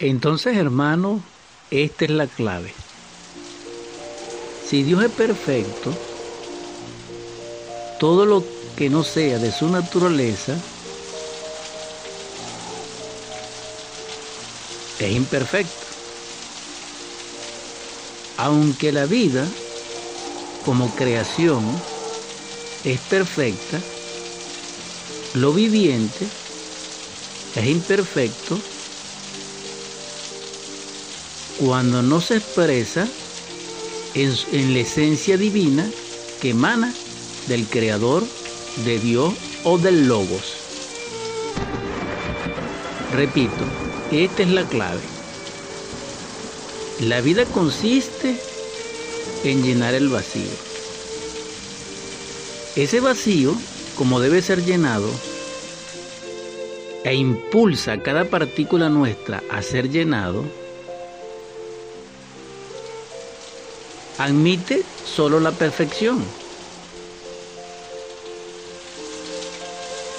Entonces, hermano, esta es la clave. Si Dios es perfecto, todo lo que no sea de su naturaleza es imperfecto. Aunque la vida como creación es perfecta, lo viviente es imperfecto cuando no se expresa en, la esencia divina que emana del Creador, de Dios o del Logos. Repito, esta es la clave. La vida consiste en llenar el vacío. Ese vacío, como debe ser llenado, e impulsa a cada partícula nuestra a ser llenado, admite solo la perfección.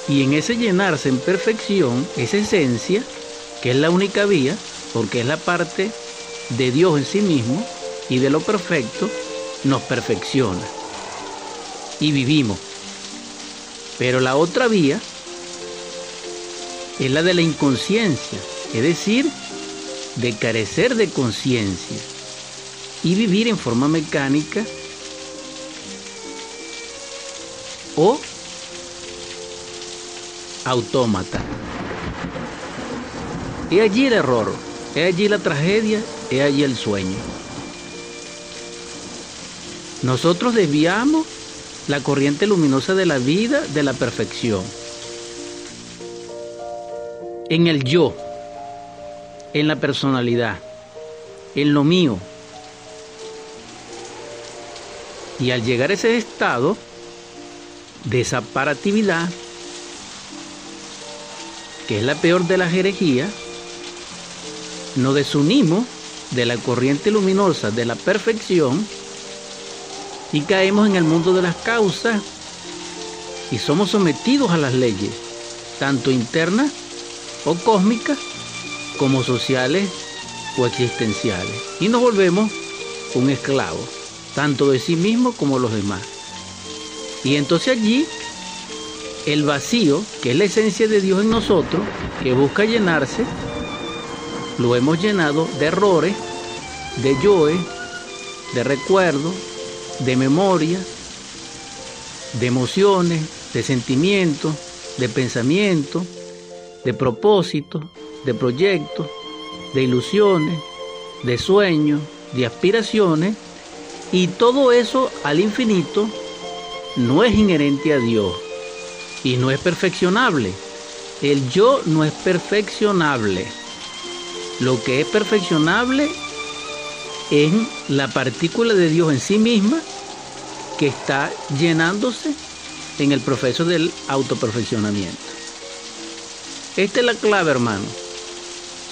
Y en ese llenarse en perfección, esa esencia, que es la única vía, porque es la parte de Dios en sí mismo y de lo perfecto, nos perfecciona. Y vivimos. Pero la otra vía es la de la inconsciencia, es decir, de carecer de conciencia y vivir en forma mecánica o autómata. Es allí el error, es allí la tragedia, es allí el sueño. Nosotros desviamos la corriente luminosa de la vida de la perfección. En el yo, en la personalidad, en lo mío, Y al llegar a ese estado de separatividad, que es la peor de las herejías, nos desunimos de la corriente luminosa de la perfección y caemos en el mundo de las causas y somos sometidos a las leyes, tanto internas o cósmicas como sociales o existenciales, y nos volvemos un esclavo tanto de sí mismo como los demás. Y entonces allí el vacío, que es la esencia de Dios en nosotros, que busca llenarse, lo hemos llenado de errores, de yoes, de recuerdos, de memoria, de emociones, de sentimientos, de pensamientos, de propósitos, de proyectos, de ilusiones, de sueños, de aspiraciones y todo eso al infinito no es inherente a Dios y no es perfeccionable. El yo no es perfeccionable. Lo que es perfeccionable es la partícula de Dios en sí misma que está llenándose en el proceso del autoperfeccionamiento. Esta es la clave, hermano.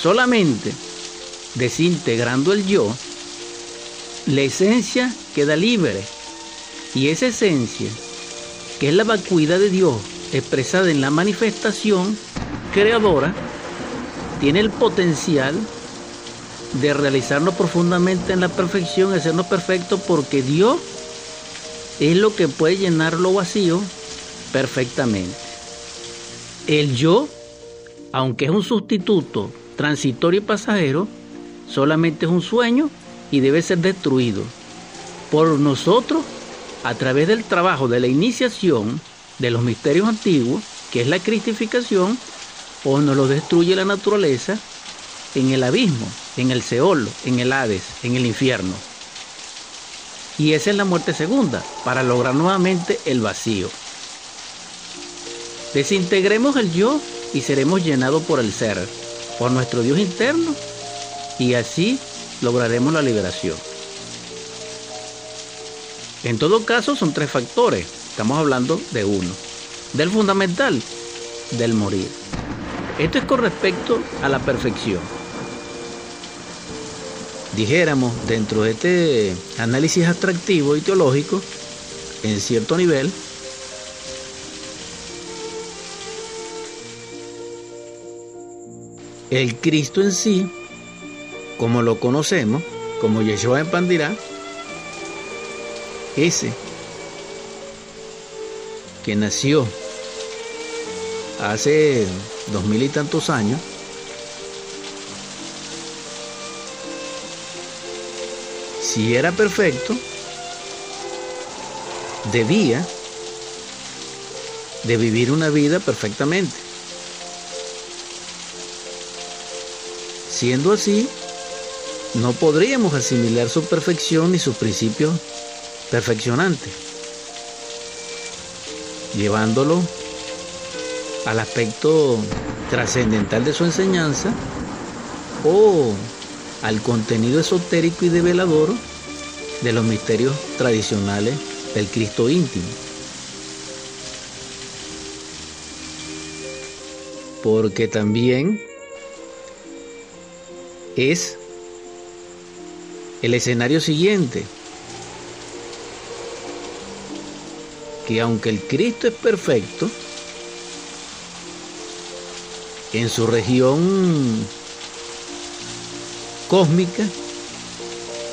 Solamente desintegrando el yo, la esencia queda libre. Y esa esencia, que es la vacuidad de Dios expresada en la manifestación creadora, tiene el potencial de realizarnos profundamente en la perfección, hacernos perfectos, porque Dios es lo que puede llenar lo vacío perfectamente. El yo, aunque es un sustituto transitorio y pasajero, solamente es un sueño y debe ser destruido por nosotros a través del trabajo de la iniciación de los misterios antiguos, que es la cristificación, o nos lo destruye la naturaleza en el abismo, en el Seol, en el Hades, en el infierno. Y esa es la muerte segunda, para lograr nuevamente el vacío. Desintegremos el yo y seremos llenados por el ser, por nuestro Dios interno, y así lograremos la liberación. En todo caso son tres factores, estamos hablando de uno. Del fundamental, del morir. Esto es con respecto a la perfección. Dijéramos, dentro de este análisis atractivo y teológico, en cierto nivel, el Cristo en sí como lo conocemos, como Yeshua en Pandirá, ese que nació hace dos mil y tantos años, si era perfecto, debía de vivir una vida perfectamente. Siendo así, no podríamos asimilar su perfección ni sus principios perfeccionantes, llevándolo al aspecto trascendental de su enseñanza o al contenido esotérico y develador de los misterios tradicionales del Cristo íntimo. Porque también es el escenario siguiente, que aunque el Cristo es perfecto, en su región cósmica,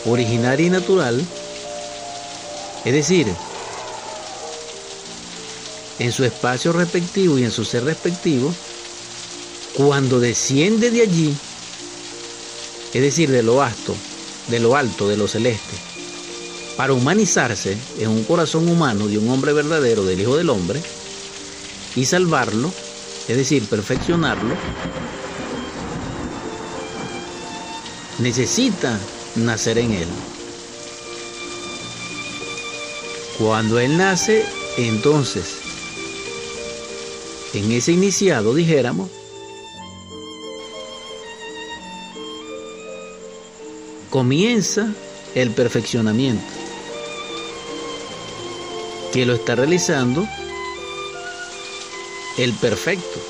originaria y natural, es decir, en su espacio respectivo y en su ser respectivo, cuando desciende de allí, es decir, de lo alto, de lo alto, de lo celeste, para humanizarse en un corazón humano de un hombre verdadero, del Hijo del Hombre, y salvarlo, es decir, perfeccionarlo, necesita nacer en Él. Cuando Él nace, entonces, en ese iniciado, dijéramos, comienza el perfeccionamiento, que lo está realizando el perfecto,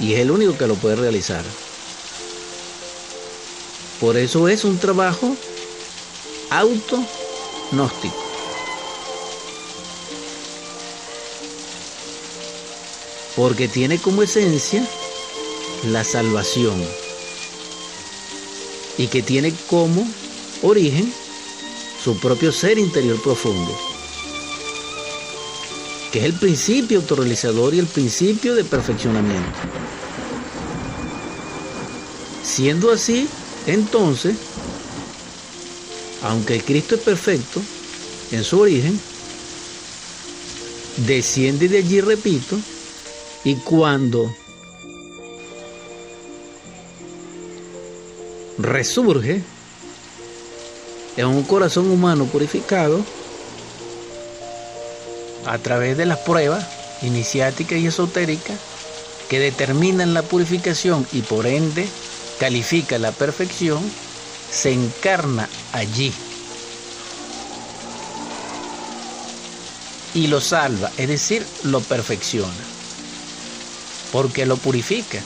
y es el único que lo puede realizar. Por eso es un trabajo auto-gnóstico. Porque tiene como esencia la salvación y que tiene como origen su propio ser interior profundo, que es el principio autorrealizador y el principio de perfeccionamiento. Siendo así, entonces, aunque el Cristo es perfecto en su origen, desciende de allí, repito, y cuando resurge en un corazón humano purificado a través de las pruebas iniciáticas y esotéricas que determinan la purificación y por ende califica la perfección, se encarna allí y lo salva, es decir, lo perfecciona, porque lo purifica.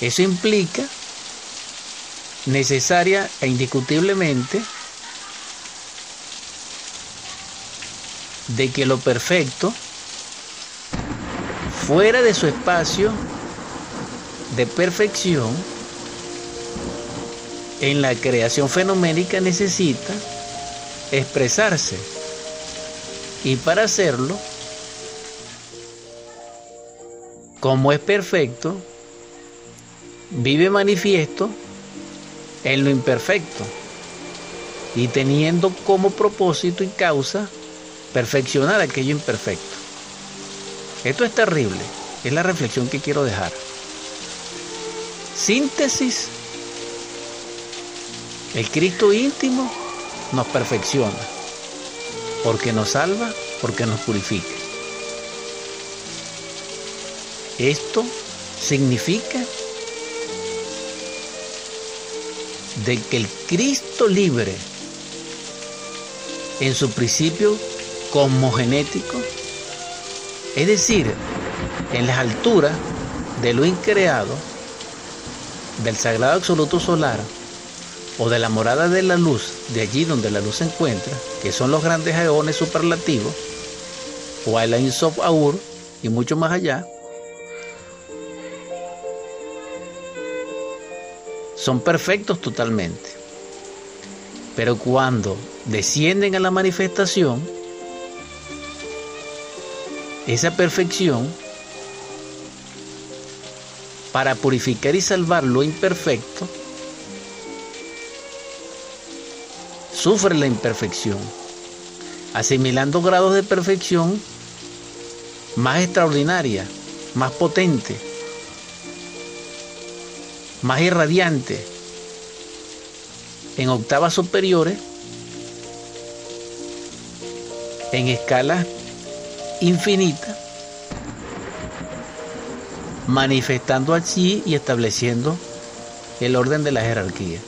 Eso implica necesaria e indiscutiblemente de que lo perfecto, fuera de su espacio de perfección, en la creación fenoménica necesita expresarse. Y para hacerlo, como es perfecto, vive manifiesto en lo imperfecto y teniendo como propósito y causa perfeccionar aquello imperfecto. Esto es terrible, es la reflexión que quiero dejar. Síntesis, el Cristo íntimo nos perfecciona, porque nos salva, porque nos purifica. Esto significa de que el Cristo libre en su principio cosmogenético, es decir, en las alturas de lo increado, del sagrado absoluto solar o de la morada de la luz, de allí donde la luz se encuentra, que son los grandes eones superlativos, o el Ein Sof Aur y mucho más allá, son perfectos totalmente. Pero cuando descienden a la manifestación, esa perfección, para purificar y salvar lo imperfecto, sufre la imperfección, asimilando grados de perfección más extraordinaria, más potente, más irradiante, en octavas superiores, en escala infinita, manifestando así y estableciendo el orden de la jerarquía.